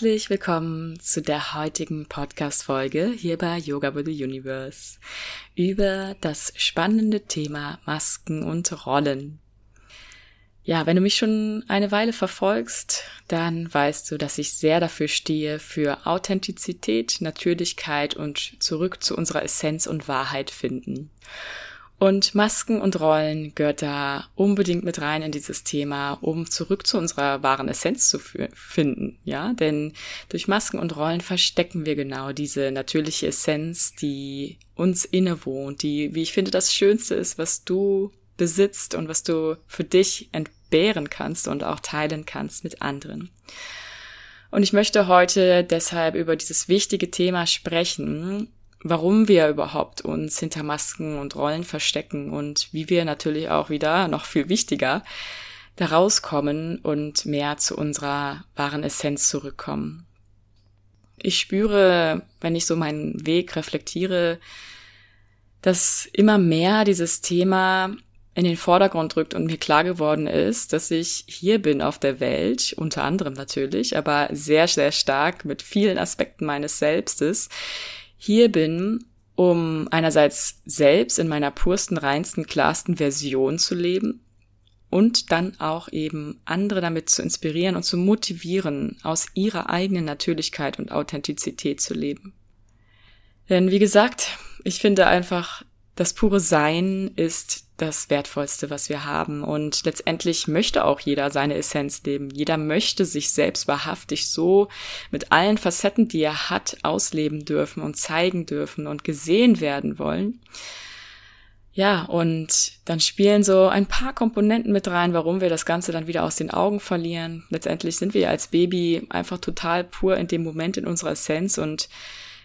Herzlich willkommen zu der heutigen Podcast-Folge hier bei Yoga with the Universe über das spannende Thema Masken und Rollen. Ja, wenn du mich schon eine Weile verfolgst, dann weißt du, dass ich sehr dafür stehe, für Authentizität, Natürlichkeit und zurück zu unserer Essenz und Wahrheit finden. Und Masken und Rollen gehört da unbedingt mit rein in dieses Thema, um zurück zu unserer wahren Essenz zu finden, ja? Denn durch Masken und Rollen verstecken wir genau diese natürliche Essenz, die uns innewohnt, die, wie ich finde, das Schönste ist, was du besitzt und was du für dich entbehren kannst und auch teilen kannst mit anderen. Und ich möchte heute deshalb über dieses wichtige Thema sprechen, warum wir überhaupt uns hinter Masken und Rollen verstecken und wie wir natürlich auch wieder, noch viel wichtiger, da rauskommen und mehr zu unserer wahren Essenz zurückkommen. Ich spüre, wenn ich so meinen Weg reflektiere, dass immer mehr dieses Thema in den Vordergrund rückt und mir klar geworden ist, dass ich hier bin auf der Welt, unter anderem natürlich, aber sehr, sehr stark mit vielen Aspekten meines Selbstes, hier bin, um einerseits selbst in meiner pursten, reinsten, klarsten Version zu leben und dann auch eben andere damit zu inspirieren und zu motivieren, aus ihrer eigenen Natürlichkeit und Authentizität zu leben. Denn wie gesagt, ich finde einfach, das pure Sein ist das Wertvollste, was wir haben. Und letztendlich möchte auch jeder seine Essenz leben. Jeder möchte sich selbst wahrhaftig so mit allen Facetten, die er hat, ausleben dürfen und zeigen dürfen und gesehen werden wollen. Ja, und dann spielen so ein paar Komponenten mit rein, warum wir das Ganze dann wieder aus den Augen verlieren. Letztendlich sind wir als Baby einfach total pur in dem Moment in unserer Essenz und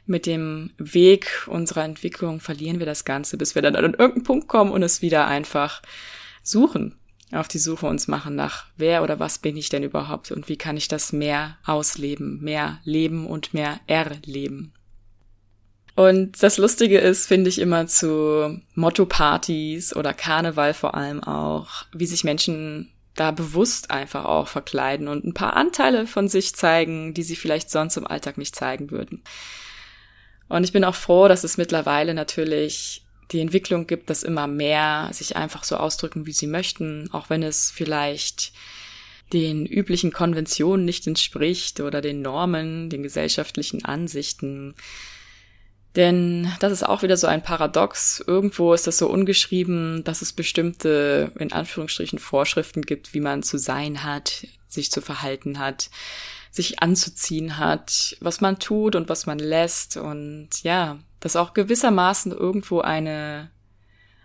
mit dem Weg unserer Entwicklung verlieren wir das Ganze, bis wir dann an irgendeinen Punkt kommen und es wieder einfach suchen, auf die Suche uns machen nach wer oder was bin ich denn überhaupt und wie kann ich das mehr ausleben, mehr leben und mehr erleben. Und das Lustige ist, finde ich immer zu Motto-Partys oder Karneval vor allem auch, wie sich Menschen da bewusst einfach auch verkleiden und ein paar Anteile von sich zeigen, die sie vielleicht sonst im Alltag nicht zeigen würden. Und ich bin auch froh, dass es mittlerweile natürlich die Entwicklung gibt, dass immer mehr sich einfach so ausdrücken, wie sie möchten, auch wenn es vielleicht den üblichen Konventionen nicht entspricht oder den Normen, den gesellschaftlichen Ansichten. Denn das ist auch wieder so ein Paradox. Irgendwo ist das so ungeschrieben, dass es bestimmte, in Anführungsstrichen, Vorschriften gibt, wie man zu sein hat, sich zu verhalten hat sich anzuziehen hat, was man tut und was man lässt und ja, das auch gewissermaßen irgendwo eine,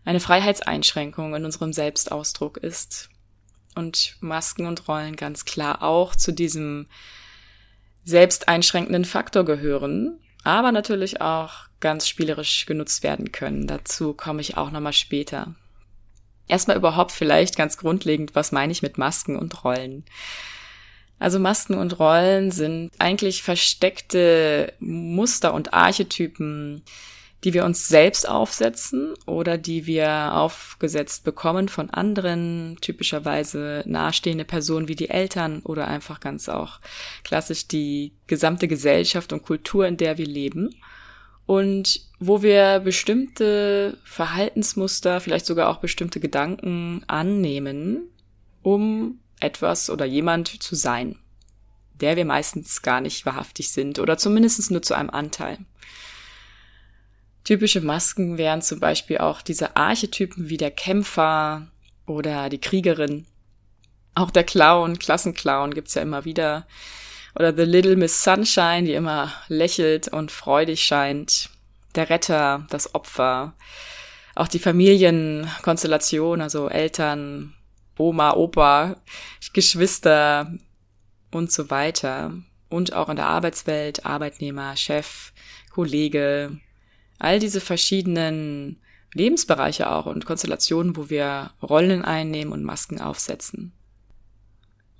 eine Freiheitseinschränkung in unserem Selbstausdruck ist. Und Masken und Rollen ganz klar auch zu diesem selbsteinschränkenden Faktor gehören, aber natürlich auch ganz spielerisch genutzt werden können. Dazu komme ich auch nochmal später. Erstmal überhaupt vielleicht ganz grundlegend, was meine ich mit Masken und Rollen? Also Masken und Rollen sind eigentlich versteckte Muster und Archetypen, die wir uns selbst aufsetzen oder die wir aufgesetzt bekommen von anderen, typischerweise nahestehende Personen wie die Eltern oder einfach ganz auch klassisch die gesamte Gesellschaft und Kultur, in der wir leben. Und wo wir bestimmte Verhaltensmuster, vielleicht sogar auch bestimmte Gedanken annehmen, um etwas oder jemand zu sein, der wir meistens gar nicht wahrhaftig sind oder zumindest nur zu einem Anteil. Typische Masken wären zum Beispiel auch diese Archetypen wie der Kämpfer oder die Kriegerin. Auch der Clown, Klassenclown gibt's ja immer wieder. Oder The Little Miss Sunshine, die immer lächelt und freudig scheint. Der Retter, das Opfer. Auch die Familienkonstellation, also Eltern, Oma, Opa, Geschwister und so weiter. Und auch in der Arbeitswelt, Arbeitnehmer, Chef, Kollege, all diese verschiedenen Lebensbereiche auch und Konstellationen, wo wir Rollen einnehmen und Masken aufsetzen.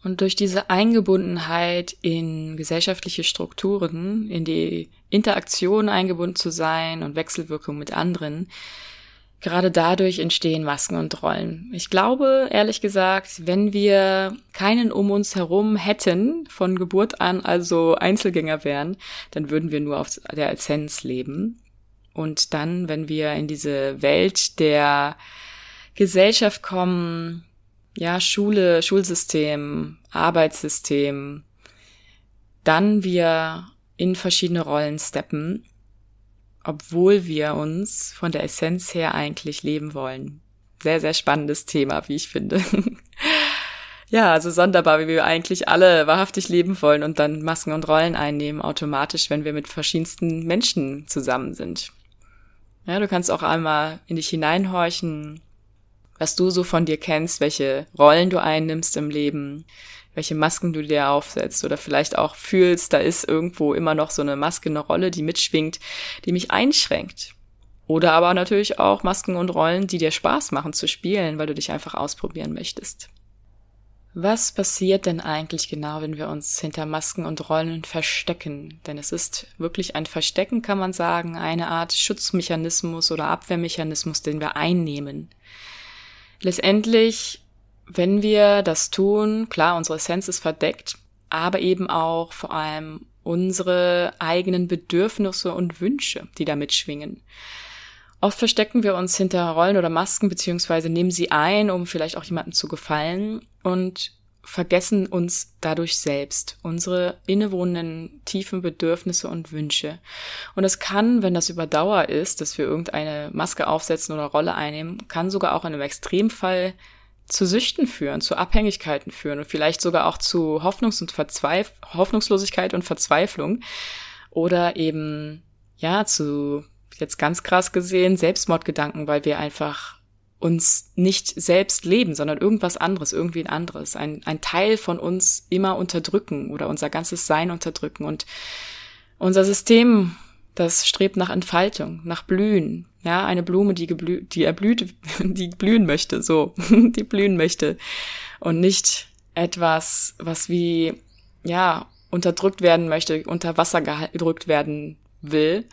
Und durch diese Eingebundenheit in gesellschaftliche Strukturen, in die Interaktion eingebunden zu sein und Wechselwirkung mit anderen, Gerade dadurch entstehen Masken und Rollen. Ich glaube, ehrlich gesagt, wenn wir keinen um uns herum hätten, von Geburt an also Einzelgänger wären, dann würden wir nur auf der Essenz leben. Und dann, wenn wir in diese Welt der Gesellschaft kommen, ja, Schule, Schulsystem, Arbeitssystem, dann wir in verschiedene Rollen steppen, obwohl wir uns von der Essenz her eigentlich leben wollen. Sehr, sehr spannendes Thema, wie ich finde. ja, also sonderbar, wie wir eigentlich alle wahrhaftig leben wollen und dann Masken und Rollen einnehmen, automatisch, wenn wir mit verschiedensten Menschen zusammen sind. Ja, du kannst auch einmal in dich hineinhorchen, was du so von dir kennst, welche Rollen du einnimmst im Leben, welche Masken du dir aufsetzt oder vielleicht auch fühlst, da ist irgendwo immer noch so eine Maske, eine Rolle, die mitschwingt, die mich einschränkt. Oder aber natürlich auch Masken und Rollen, die dir Spaß machen zu spielen, weil du dich einfach ausprobieren möchtest. Was passiert denn eigentlich genau, wenn wir uns hinter Masken und Rollen verstecken? Denn es ist wirklich ein Verstecken, kann man sagen, eine Art Schutzmechanismus oder Abwehrmechanismus, den wir einnehmen. Letztendlich wenn wir das tun, klar, unsere Essenz ist verdeckt, aber eben auch vor allem unsere eigenen Bedürfnisse und Wünsche, die da mitschwingen. Oft verstecken wir uns hinter Rollen oder Masken beziehungsweise nehmen sie ein, um vielleicht auch jemandem zu gefallen und vergessen uns dadurch selbst, unsere innewohnenden tiefen Bedürfnisse und Wünsche. Und es kann, wenn das über Dauer ist, dass wir irgendeine Maske aufsetzen oder Rolle einnehmen, kann sogar auch in einem Extremfall zu Süchten führen, zu Abhängigkeiten führen und vielleicht sogar auch zu Hoffnungs- und Verzweif Hoffnungslosigkeit und Verzweiflung oder eben, ja, zu, jetzt ganz krass gesehen, Selbstmordgedanken, weil wir einfach uns nicht selbst leben, sondern irgendwas anderes, irgendwie ein anderes, ein, ein Teil von uns immer unterdrücken oder unser ganzes Sein unterdrücken. Und unser System das strebt nach Entfaltung, nach Blühen. Ja, eine Blume, die geblü die erblüht, die blühen möchte, so, die blühen möchte. Und nicht etwas, was wie, ja, unterdrückt werden möchte, unter Wasser gedrückt werden will.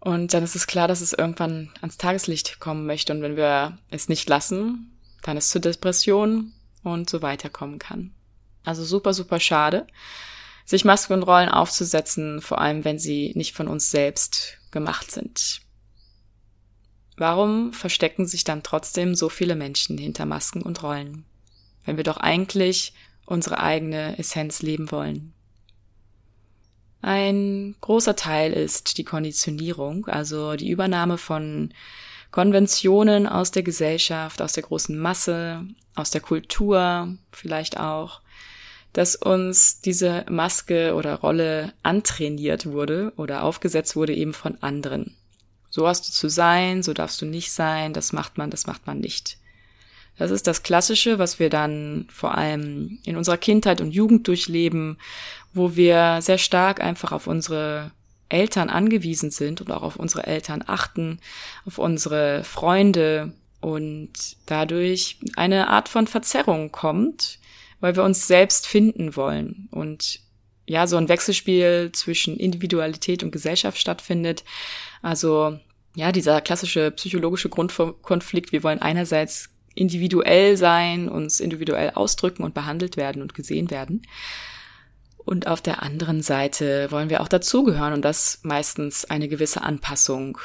Und dann ist es klar, dass es irgendwann ans Tageslicht kommen möchte. Und wenn wir es nicht lassen, dann ist es zu Depressionen und so weiter kommen kann. Also super, super schade sich Masken und Rollen aufzusetzen, vor allem wenn sie nicht von uns selbst gemacht sind. Warum verstecken sich dann trotzdem so viele Menschen hinter Masken und Rollen, wenn wir doch eigentlich unsere eigene Essenz leben wollen? Ein großer Teil ist die Konditionierung, also die Übernahme von Konventionen aus der Gesellschaft, aus der großen Masse, aus der Kultur vielleicht auch, dass uns diese Maske oder Rolle antrainiert wurde oder aufgesetzt wurde eben von anderen. So hast du zu sein, so darfst du nicht sein, das macht man, das macht man nicht. Das ist das Klassische, was wir dann vor allem in unserer Kindheit und Jugend durchleben, wo wir sehr stark einfach auf unsere Eltern angewiesen sind und auch auf unsere Eltern achten, auf unsere Freunde und dadurch eine Art von Verzerrung kommt, weil wir uns selbst finden wollen und ja, so ein Wechselspiel zwischen Individualität und Gesellschaft stattfindet. Also ja, dieser klassische psychologische Grundkonflikt, wir wollen einerseits individuell sein, uns individuell ausdrücken und behandelt werden und gesehen werden. Und auf der anderen Seite wollen wir auch dazugehören und das meistens eine gewisse Anpassung,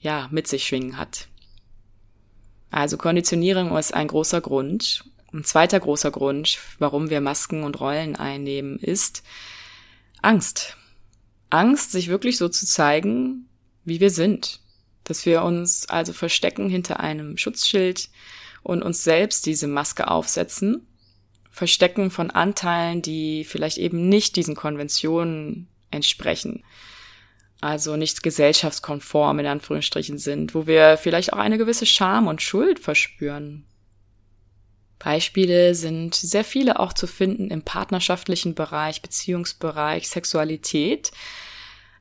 ja, mit sich schwingen hat. Also Konditionierung ist ein großer Grund ein zweiter großer Grund, warum wir Masken und Rollen einnehmen, ist Angst. Angst, sich wirklich so zu zeigen, wie wir sind. Dass wir uns also verstecken hinter einem Schutzschild und uns selbst diese Maske aufsetzen, verstecken von Anteilen, die vielleicht eben nicht diesen Konventionen entsprechen. Also nicht gesellschaftskonform in Anführungsstrichen sind, wo wir vielleicht auch eine gewisse Scham und Schuld verspüren. Beispiele sind sehr viele auch zu finden im partnerschaftlichen Bereich, Beziehungsbereich, Sexualität.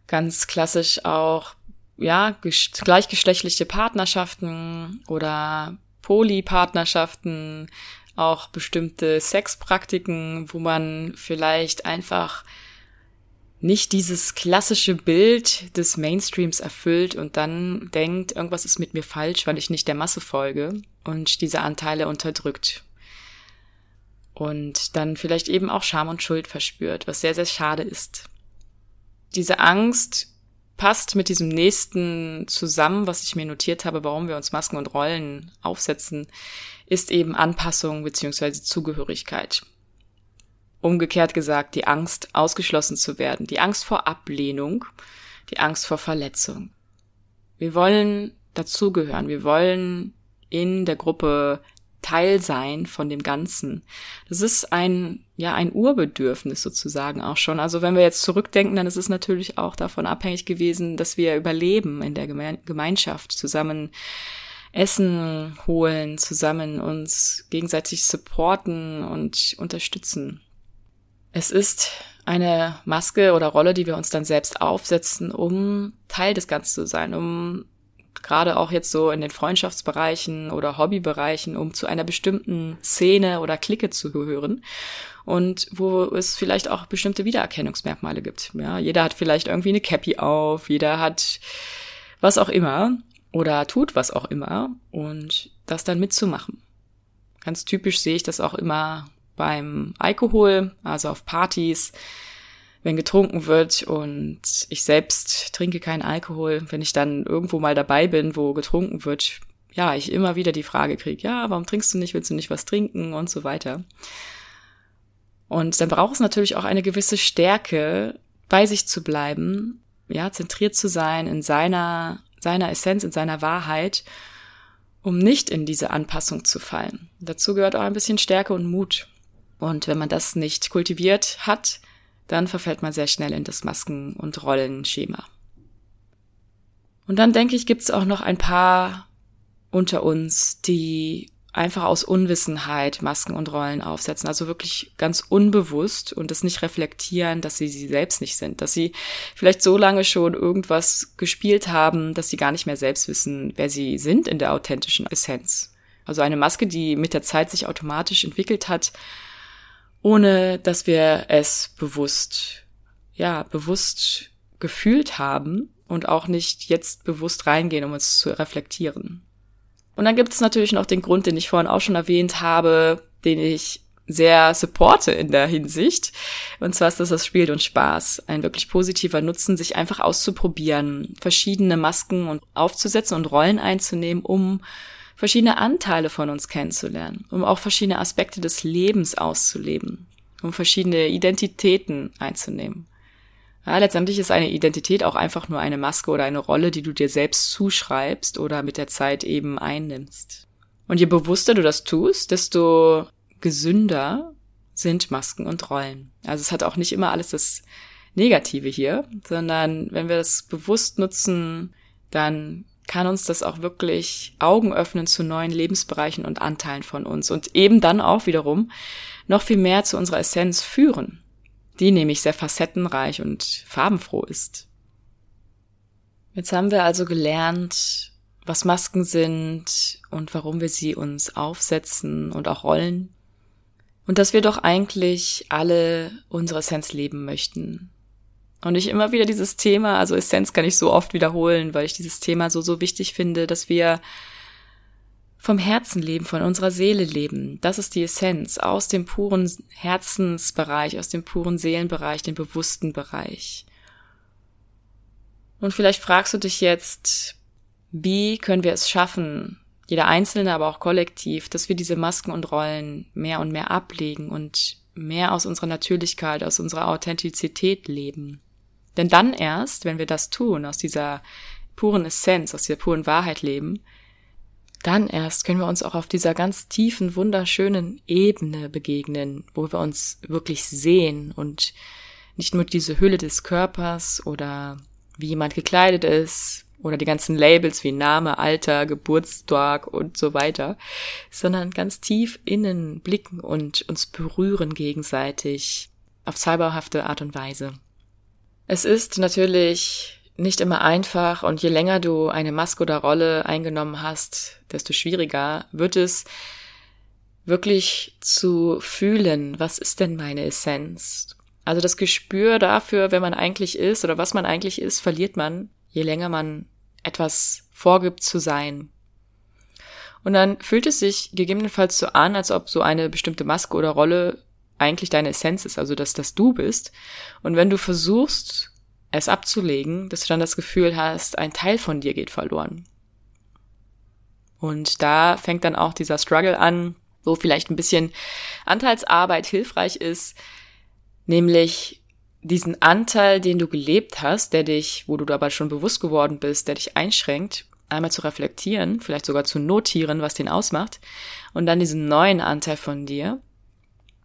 Ganz klassisch auch, ja, gleichgeschlechtliche Partnerschaften oder Polypartnerschaften, auch bestimmte Sexpraktiken, wo man vielleicht einfach nicht dieses klassische Bild des Mainstreams erfüllt und dann denkt, irgendwas ist mit mir falsch, weil ich nicht der Masse folge und diese Anteile unterdrückt. Und dann vielleicht eben auch Scham und Schuld verspürt, was sehr, sehr schade ist. Diese Angst passt mit diesem nächsten zusammen, was ich mir notiert habe, warum wir uns Masken und Rollen aufsetzen, ist eben Anpassung beziehungsweise Zugehörigkeit. Umgekehrt gesagt, die Angst, ausgeschlossen zu werden, die Angst vor Ablehnung, die Angst vor Verletzung. Wir wollen dazugehören, wir wollen in der Gruppe Teil sein von dem Ganzen. Das ist ein, ja, ein Urbedürfnis sozusagen auch schon. Also wenn wir jetzt zurückdenken, dann ist es natürlich auch davon abhängig gewesen, dass wir überleben in der Gemeinschaft, zusammen Essen holen, zusammen uns gegenseitig supporten und unterstützen. Es ist eine Maske oder Rolle, die wir uns dann selbst aufsetzen, um Teil des Ganzen zu sein, um gerade auch jetzt so in den Freundschaftsbereichen oder Hobbybereichen, um zu einer bestimmten Szene oder Clique zu gehören und wo es vielleicht auch bestimmte Wiedererkennungsmerkmale gibt. Ja, jeder hat vielleicht irgendwie eine Cappy auf, jeder hat was auch immer oder tut was auch immer und das dann mitzumachen. Ganz typisch sehe ich das auch immer beim Alkohol, also auf Partys, wenn getrunken wird und ich selbst trinke keinen Alkohol, wenn ich dann irgendwo mal dabei bin, wo getrunken wird, ja, ich immer wieder die Frage kriege, ja, warum trinkst du nicht, willst du nicht was trinken und so weiter. Und dann braucht es natürlich auch eine gewisse Stärke, bei sich zu bleiben, ja, zentriert zu sein in seiner, seiner Essenz, in seiner Wahrheit, um nicht in diese Anpassung zu fallen. Dazu gehört auch ein bisschen Stärke und Mut. Und wenn man das nicht kultiviert hat, dann verfällt man sehr schnell in das Masken- und Rollenschema. Und dann denke ich, gibt es auch noch ein paar unter uns, die einfach aus Unwissenheit Masken und Rollen aufsetzen, also wirklich ganz unbewusst und es nicht reflektieren, dass sie sie selbst nicht sind, dass sie vielleicht so lange schon irgendwas gespielt haben, dass sie gar nicht mehr selbst wissen, wer sie sind in der authentischen Essenz. Also eine Maske, die mit der Zeit sich automatisch entwickelt hat, ohne dass wir es bewusst, ja, bewusst gefühlt haben und auch nicht jetzt bewusst reingehen, um uns zu reflektieren. Und dann gibt es natürlich noch den Grund, den ich vorhin auch schon erwähnt habe, den ich sehr supporte in der Hinsicht. Und zwar ist das das Spiel und Spaß. Ein wirklich positiver Nutzen, sich einfach auszuprobieren, verschiedene Masken und aufzusetzen und Rollen einzunehmen, um verschiedene Anteile von uns kennenzulernen, um auch verschiedene Aspekte des Lebens auszuleben, um verschiedene Identitäten einzunehmen. Ja, letztendlich ist eine Identität auch einfach nur eine Maske oder eine Rolle, die du dir selbst zuschreibst oder mit der Zeit eben einnimmst. Und je bewusster du das tust, desto gesünder sind Masken und Rollen. Also es hat auch nicht immer alles das Negative hier, sondern wenn wir das bewusst nutzen, dann kann uns das auch wirklich Augen öffnen zu neuen Lebensbereichen und Anteilen von uns und eben dann auch wiederum noch viel mehr zu unserer Essenz führen, die nämlich sehr facettenreich und farbenfroh ist. Jetzt haben wir also gelernt, was Masken sind und warum wir sie uns aufsetzen und auch rollen. Und dass wir doch eigentlich alle unsere Essenz leben möchten. Und ich immer wieder dieses Thema, also Essenz kann ich so oft wiederholen, weil ich dieses Thema so, so wichtig finde, dass wir vom Herzen leben, von unserer Seele leben. Das ist die Essenz aus dem puren Herzensbereich, aus dem puren Seelenbereich, dem bewussten Bereich. Und vielleicht fragst du dich jetzt, wie können wir es schaffen, jeder Einzelne, aber auch kollektiv, dass wir diese Masken und Rollen mehr und mehr ablegen und mehr aus unserer Natürlichkeit, aus unserer Authentizität leben. Denn dann erst, wenn wir das tun, aus dieser puren Essenz, aus dieser puren Wahrheit leben, dann erst können wir uns auch auf dieser ganz tiefen, wunderschönen Ebene begegnen, wo wir uns wirklich sehen und nicht nur diese Hülle des Körpers oder wie jemand gekleidet ist oder die ganzen Labels wie Name, Alter, Geburtstag und so weiter, sondern ganz tief innen blicken und uns berühren gegenseitig auf zauberhafte Art und Weise. Es ist natürlich nicht immer einfach und je länger du eine Maske oder Rolle eingenommen hast, desto schwieriger wird es wirklich zu fühlen, was ist denn meine Essenz? Also das Gespür dafür, wer man eigentlich ist oder was man eigentlich ist, verliert man, je länger man etwas vorgibt zu sein. Und dann fühlt es sich gegebenenfalls so an, als ob so eine bestimmte Maske oder Rolle eigentlich deine Essenz ist, also dass das du bist. Und wenn du versuchst, es abzulegen, dass du dann das Gefühl hast, ein Teil von dir geht verloren. Und da fängt dann auch dieser Struggle an, wo vielleicht ein bisschen Anteilsarbeit hilfreich ist, nämlich diesen Anteil, den du gelebt hast, der dich, wo du dabei schon bewusst geworden bist, der dich einschränkt, einmal zu reflektieren, vielleicht sogar zu notieren, was den ausmacht, und dann diesen neuen Anteil von dir,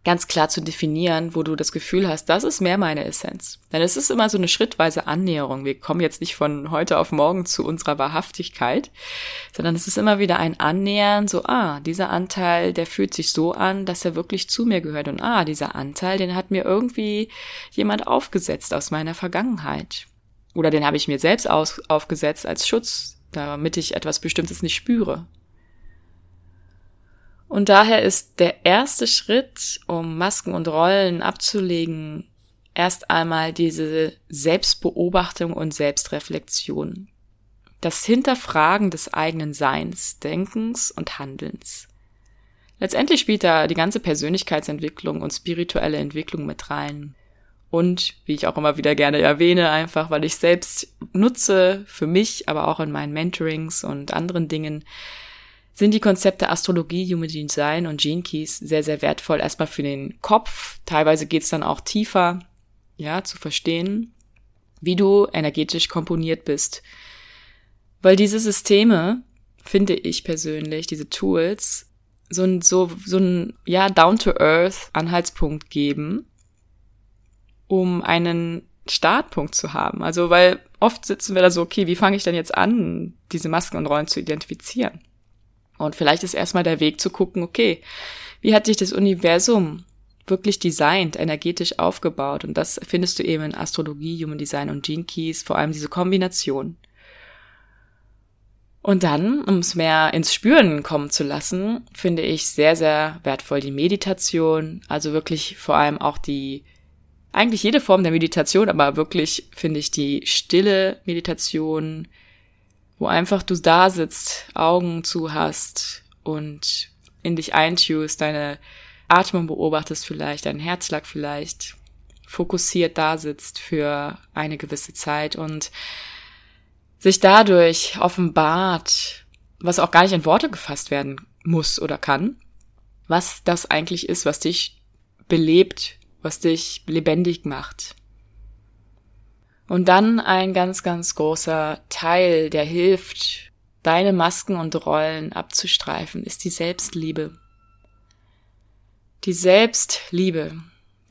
ganz klar zu definieren, wo du das Gefühl hast, das ist mehr meine Essenz. Denn es ist immer so eine schrittweise Annäherung. Wir kommen jetzt nicht von heute auf morgen zu unserer Wahrhaftigkeit, sondern es ist immer wieder ein Annähern, so, ah, dieser Anteil, der fühlt sich so an, dass er wirklich zu mir gehört. Und ah, dieser Anteil, den hat mir irgendwie jemand aufgesetzt aus meiner Vergangenheit. Oder den habe ich mir selbst aus, aufgesetzt als Schutz, damit ich etwas Bestimmtes nicht spüre. Und daher ist der erste Schritt, um Masken und Rollen abzulegen, erst einmal diese Selbstbeobachtung und Selbstreflexion. Das Hinterfragen des eigenen Seins, Denkens und Handelns. Letztendlich spielt da die ganze Persönlichkeitsentwicklung und spirituelle Entwicklung mit rein. Und, wie ich auch immer wieder gerne erwähne, einfach weil ich selbst nutze, für mich, aber auch in meinen Mentorings und anderen Dingen, sind die Konzepte Astrologie, Human Design und Gene Keys sehr, sehr wertvoll. Erstmal für den Kopf. Teilweise geht's dann auch tiefer, ja, zu verstehen, wie du energetisch komponiert bist. Weil diese Systeme, finde ich persönlich, diese Tools, so ein, so, so ein, ja, down-to-earth Anhaltspunkt geben, um einen Startpunkt zu haben. Also, weil oft sitzen wir da so, okay, wie fange ich denn jetzt an, diese Masken und Rollen zu identifizieren? Und vielleicht ist erstmal der Weg zu gucken, okay, wie hat sich das Universum wirklich designt, energetisch aufgebaut? Und das findest du eben in Astrologie, Human Design und Gene Keys, vor allem diese Kombination. Und dann, um es mehr ins Spüren kommen zu lassen, finde ich sehr, sehr wertvoll die Meditation, also wirklich vor allem auch die, eigentlich jede Form der Meditation, aber wirklich finde ich die stille Meditation, wo einfach du da sitzt, Augen zu hast und in dich eintust, deine Atmung beobachtest vielleicht, dein Herzschlag vielleicht, fokussiert da sitzt für eine gewisse Zeit und sich dadurch offenbart, was auch gar nicht in Worte gefasst werden muss oder kann, was das eigentlich ist, was dich belebt, was dich lebendig macht. Und dann ein ganz, ganz großer Teil, der hilft, deine Masken und Rollen abzustreifen, ist die Selbstliebe. Die Selbstliebe,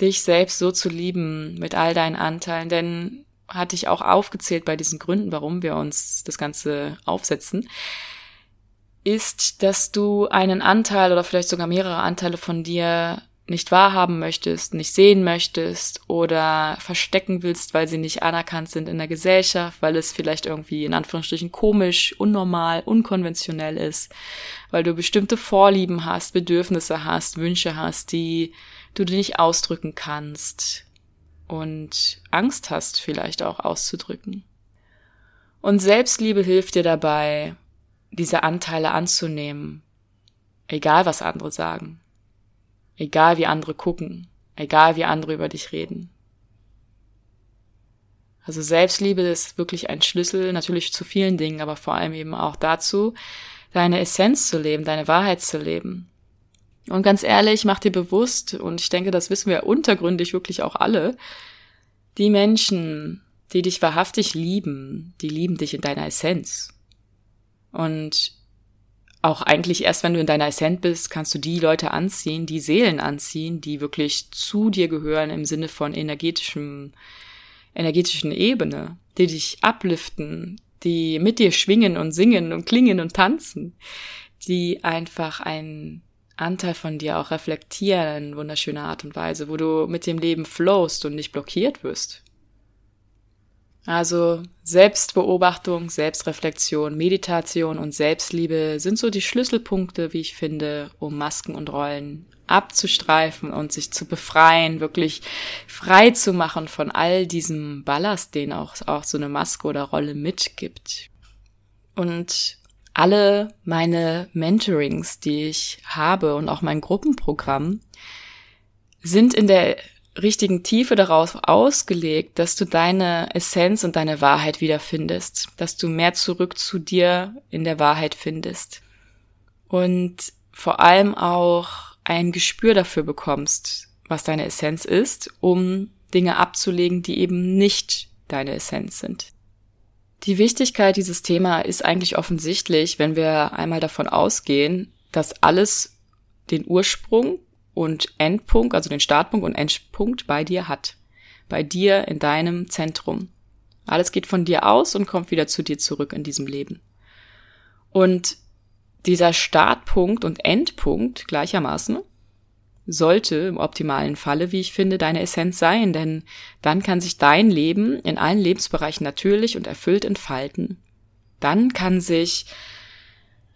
dich selbst so zu lieben mit all deinen Anteilen, denn hatte ich auch aufgezählt bei diesen Gründen, warum wir uns das Ganze aufsetzen, ist, dass du einen Anteil oder vielleicht sogar mehrere Anteile von dir nicht wahrhaben möchtest, nicht sehen möchtest oder verstecken willst, weil sie nicht anerkannt sind in der Gesellschaft, weil es vielleicht irgendwie in Anführungsstrichen komisch, unnormal, unkonventionell ist, weil du bestimmte Vorlieben hast, Bedürfnisse hast, Wünsche hast, die du dir nicht ausdrücken kannst und Angst hast vielleicht auch auszudrücken. Und Selbstliebe hilft dir dabei, diese Anteile anzunehmen, egal was andere sagen Egal wie andere gucken, egal wie andere über dich reden. Also Selbstliebe ist wirklich ein Schlüssel, natürlich zu vielen Dingen, aber vor allem eben auch dazu, deine Essenz zu leben, deine Wahrheit zu leben. Und ganz ehrlich, mach dir bewusst, und ich denke, das wissen wir untergründig wirklich auch alle, die Menschen, die dich wahrhaftig lieben, die lieben dich in deiner Essenz. Und auch eigentlich erst, wenn du in deiner Essenz bist, kannst du die Leute anziehen, die Seelen anziehen, die wirklich zu dir gehören im Sinne von energetischem, energetischen Ebene, die dich abliften, die mit dir schwingen und singen und klingen und tanzen, die einfach einen Anteil von dir auch reflektieren in wunderschöner Art und Weise, wo du mit dem Leben flowst und nicht blockiert wirst. Also Selbstbeobachtung, Selbstreflexion, Meditation und Selbstliebe sind so die Schlüsselpunkte, wie ich finde, um Masken und Rollen abzustreifen und sich zu befreien, wirklich frei zu machen von all diesem Ballast, den auch, auch so eine Maske oder Rolle mitgibt. Und alle meine Mentorings, die ich habe und auch mein Gruppenprogramm, sind in der richtigen Tiefe darauf ausgelegt, dass du deine Essenz und deine Wahrheit wiederfindest, dass du mehr zurück zu dir in der Wahrheit findest und vor allem auch ein Gespür dafür bekommst, was deine Essenz ist, um Dinge abzulegen, die eben nicht deine Essenz sind. Die Wichtigkeit dieses Thema ist eigentlich offensichtlich, wenn wir einmal davon ausgehen, dass alles den Ursprung und Endpunkt, also den Startpunkt und Endpunkt bei dir hat. Bei dir in deinem Zentrum. Alles geht von dir aus und kommt wieder zu dir zurück in diesem Leben. Und dieser Startpunkt und Endpunkt gleichermaßen sollte im optimalen Falle, wie ich finde, deine Essenz sein, denn dann kann sich dein Leben in allen Lebensbereichen natürlich und erfüllt entfalten. Dann kann sich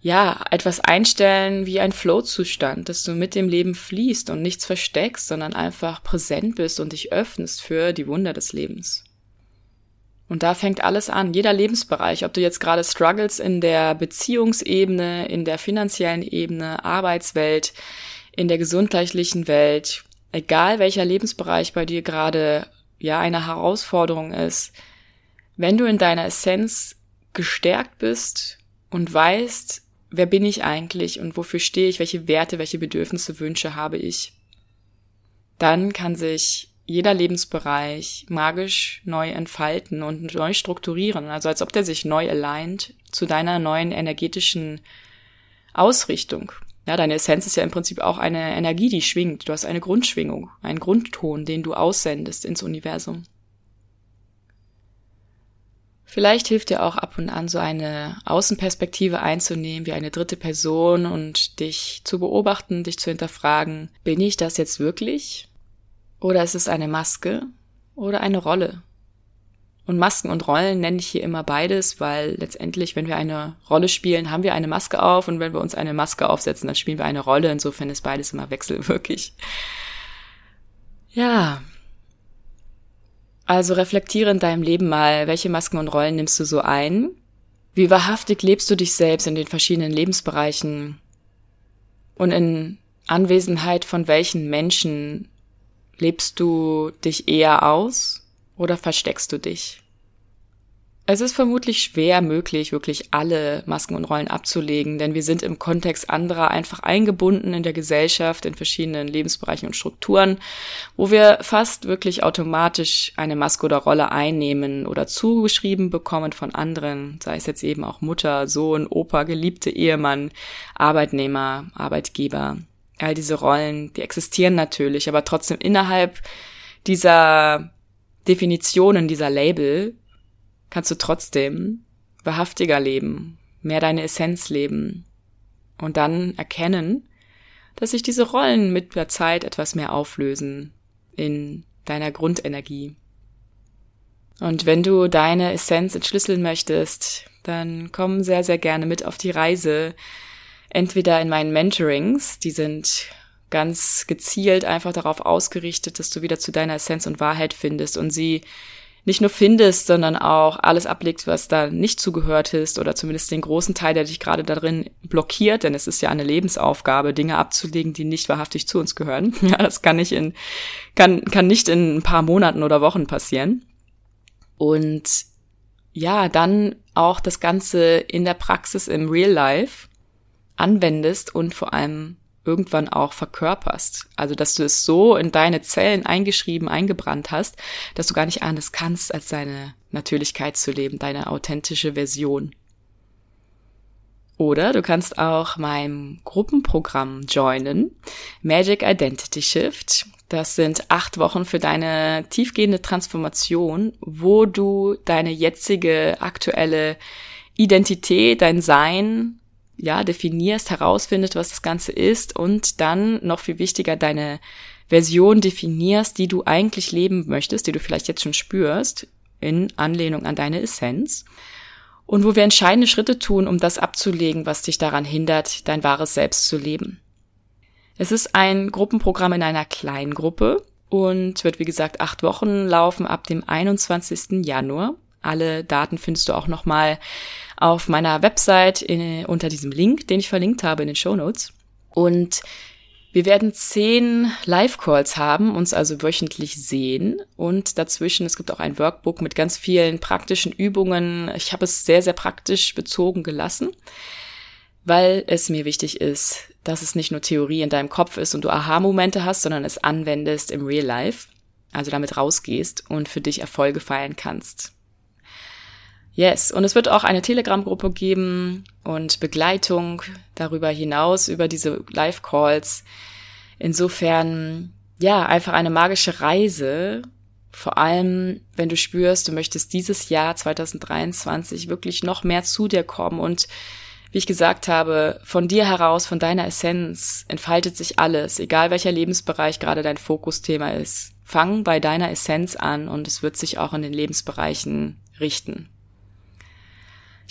ja, etwas einstellen wie ein Flow-Zustand, dass du mit dem Leben fließt und nichts versteckst, sondern einfach präsent bist und dich öffnest für die Wunder des Lebens. Und da fängt alles an, jeder Lebensbereich, ob du jetzt gerade struggles in der Beziehungsebene, in der finanziellen Ebene, Arbeitswelt, in der gesundheitlichen Welt, egal welcher Lebensbereich bei dir gerade ja eine Herausforderung ist, wenn du in deiner Essenz gestärkt bist und weißt, wer bin ich eigentlich und wofür stehe ich, welche Werte, welche Bedürfnisse, Wünsche habe ich, dann kann sich jeder Lebensbereich magisch neu entfalten und neu strukturieren, also als ob der sich neu aligned zu deiner neuen energetischen Ausrichtung. Ja, deine Essenz ist ja im Prinzip auch eine Energie, die schwingt. Du hast eine Grundschwingung, einen Grundton, den du aussendest ins Universum. Vielleicht hilft dir auch ab und an so eine Außenperspektive einzunehmen, wie eine dritte Person und dich zu beobachten, dich zu hinterfragen, bin ich das jetzt wirklich? Oder ist es eine Maske oder eine Rolle? Und Masken und Rollen nenne ich hier immer beides, weil letztendlich, wenn wir eine Rolle spielen, haben wir eine Maske auf und wenn wir uns eine Maske aufsetzen, dann spielen wir eine Rolle. Insofern ist beides immer wechselwirklich. Ja, also reflektiere in deinem Leben mal, welche Masken und Rollen nimmst du so ein? Wie wahrhaftig lebst du dich selbst in den verschiedenen Lebensbereichen? Und in Anwesenheit von welchen Menschen lebst du dich eher aus oder versteckst du dich? Es ist vermutlich schwer möglich, wirklich alle Masken und Rollen abzulegen, denn wir sind im Kontext anderer einfach eingebunden in der Gesellschaft, in verschiedenen Lebensbereichen und Strukturen, wo wir fast wirklich automatisch eine Maske oder Rolle einnehmen oder zugeschrieben bekommen von anderen, sei es jetzt eben auch Mutter, Sohn, Opa, geliebte Ehemann, Arbeitnehmer, Arbeitgeber. All diese Rollen, die existieren natürlich, aber trotzdem innerhalb dieser Definitionen, dieser Label kannst du trotzdem wahrhaftiger leben, mehr deine Essenz leben und dann erkennen, dass sich diese Rollen mit der Zeit etwas mehr auflösen in deiner Grundenergie. Und wenn du deine Essenz entschlüsseln möchtest, dann komm sehr, sehr gerne mit auf die Reise. Entweder in meinen Mentorings, die sind ganz gezielt einfach darauf ausgerichtet, dass du wieder zu deiner Essenz und Wahrheit findest und sie nicht nur findest, sondern auch alles ablegst, was da nicht zugehört ist oder zumindest den großen Teil, der dich gerade darin blockiert, denn es ist ja eine Lebensaufgabe, Dinge abzulegen, die nicht wahrhaftig zu uns gehören. Ja, das kann nicht in, kann, kann nicht in ein paar Monaten oder Wochen passieren. Und ja, dann auch das Ganze in der Praxis im Real Life anwendest und vor allem irgendwann auch verkörperst. Also, dass du es so in deine Zellen eingeschrieben, eingebrannt hast, dass du gar nicht anders kannst, als deine Natürlichkeit zu leben, deine authentische Version. Oder du kannst auch mein Gruppenprogramm joinen, Magic Identity Shift. Das sind acht Wochen für deine tiefgehende Transformation, wo du deine jetzige aktuelle Identität, dein Sein ja, definierst, herausfindest, was das Ganze ist und dann noch viel wichtiger deine Version definierst, die du eigentlich leben möchtest, die du vielleicht jetzt schon spürst, in Anlehnung an deine Essenz und wo wir entscheidende Schritte tun, um das abzulegen, was dich daran hindert, dein wahres Selbst zu leben. Es ist ein Gruppenprogramm in einer kleinen Gruppe und wird wie gesagt acht Wochen laufen ab dem 21. Januar. Alle Daten findest du auch nochmal auf meiner Website in, unter diesem Link, den ich verlinkt habe in den Show Notes. Und wir werden zehn Live-Calls haben, uns also wöchentlich sehen und dazwischen, es gibt auch ein Workbook mit ganz vielen praktischen Übungen. Ich habe es sehr, sehr praktisch bezogen gelassen, weil es mir wichtig ist, dass es nicht nur Theorie in deinem Kopf ist und du Aha-Momente hast, sondern es anwendest im Real Life, also damit rausgehst und für dich Erfolge feiern kannst. Yes, und es wird auch eine Telegram-Gruppe geben und Begleitung darüber hinaus über diese Live-Calls. Insofern, ja, einfach eine magische Reise. Vor allem, wenn du spürst, du möchtest dieses Jahr 2023 wirklich noch mehr zu dir kommen und wie ich gesagt habe, von dir heraus, von deiner Essenz entfaltet sich alles, egal welcher Lebensbereich gerade dein Fokusthema ist. Fang bei deiner Essenz an und es wird sich auch in den Lebensbereichen richten.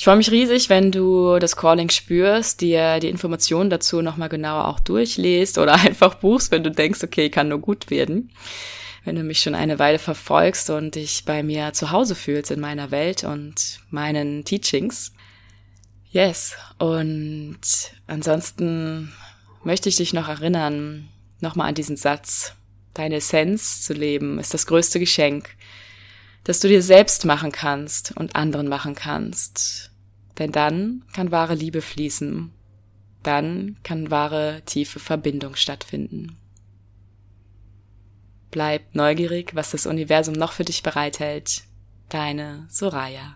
Ich freue mich riesig, wenn du das Calling spürst, dir die Informationen dazu nochmal genauer auch durchliest oder einfach buchst, wenn du denkst, okay, kann nur gut werden. Wenn du mich schon eine Weile verfolgst und dich bei mir zu Hause fühlst in meiner Welt und meinen Teachings. Yes. Und ansonsten möchte ich dich noch erinnern, nochmal an diesen Satz. Deine Essenz zu leben ist das größte Geschenk, das du dir selbst machen kannst und anderen machen kannst. Denn dann kann wahre Liebe fließen. Dann kann wahre tiefe Verbindung stattfinden. Bleib neugierig, was das Universum noch für dich bereithält. Deine Soraya.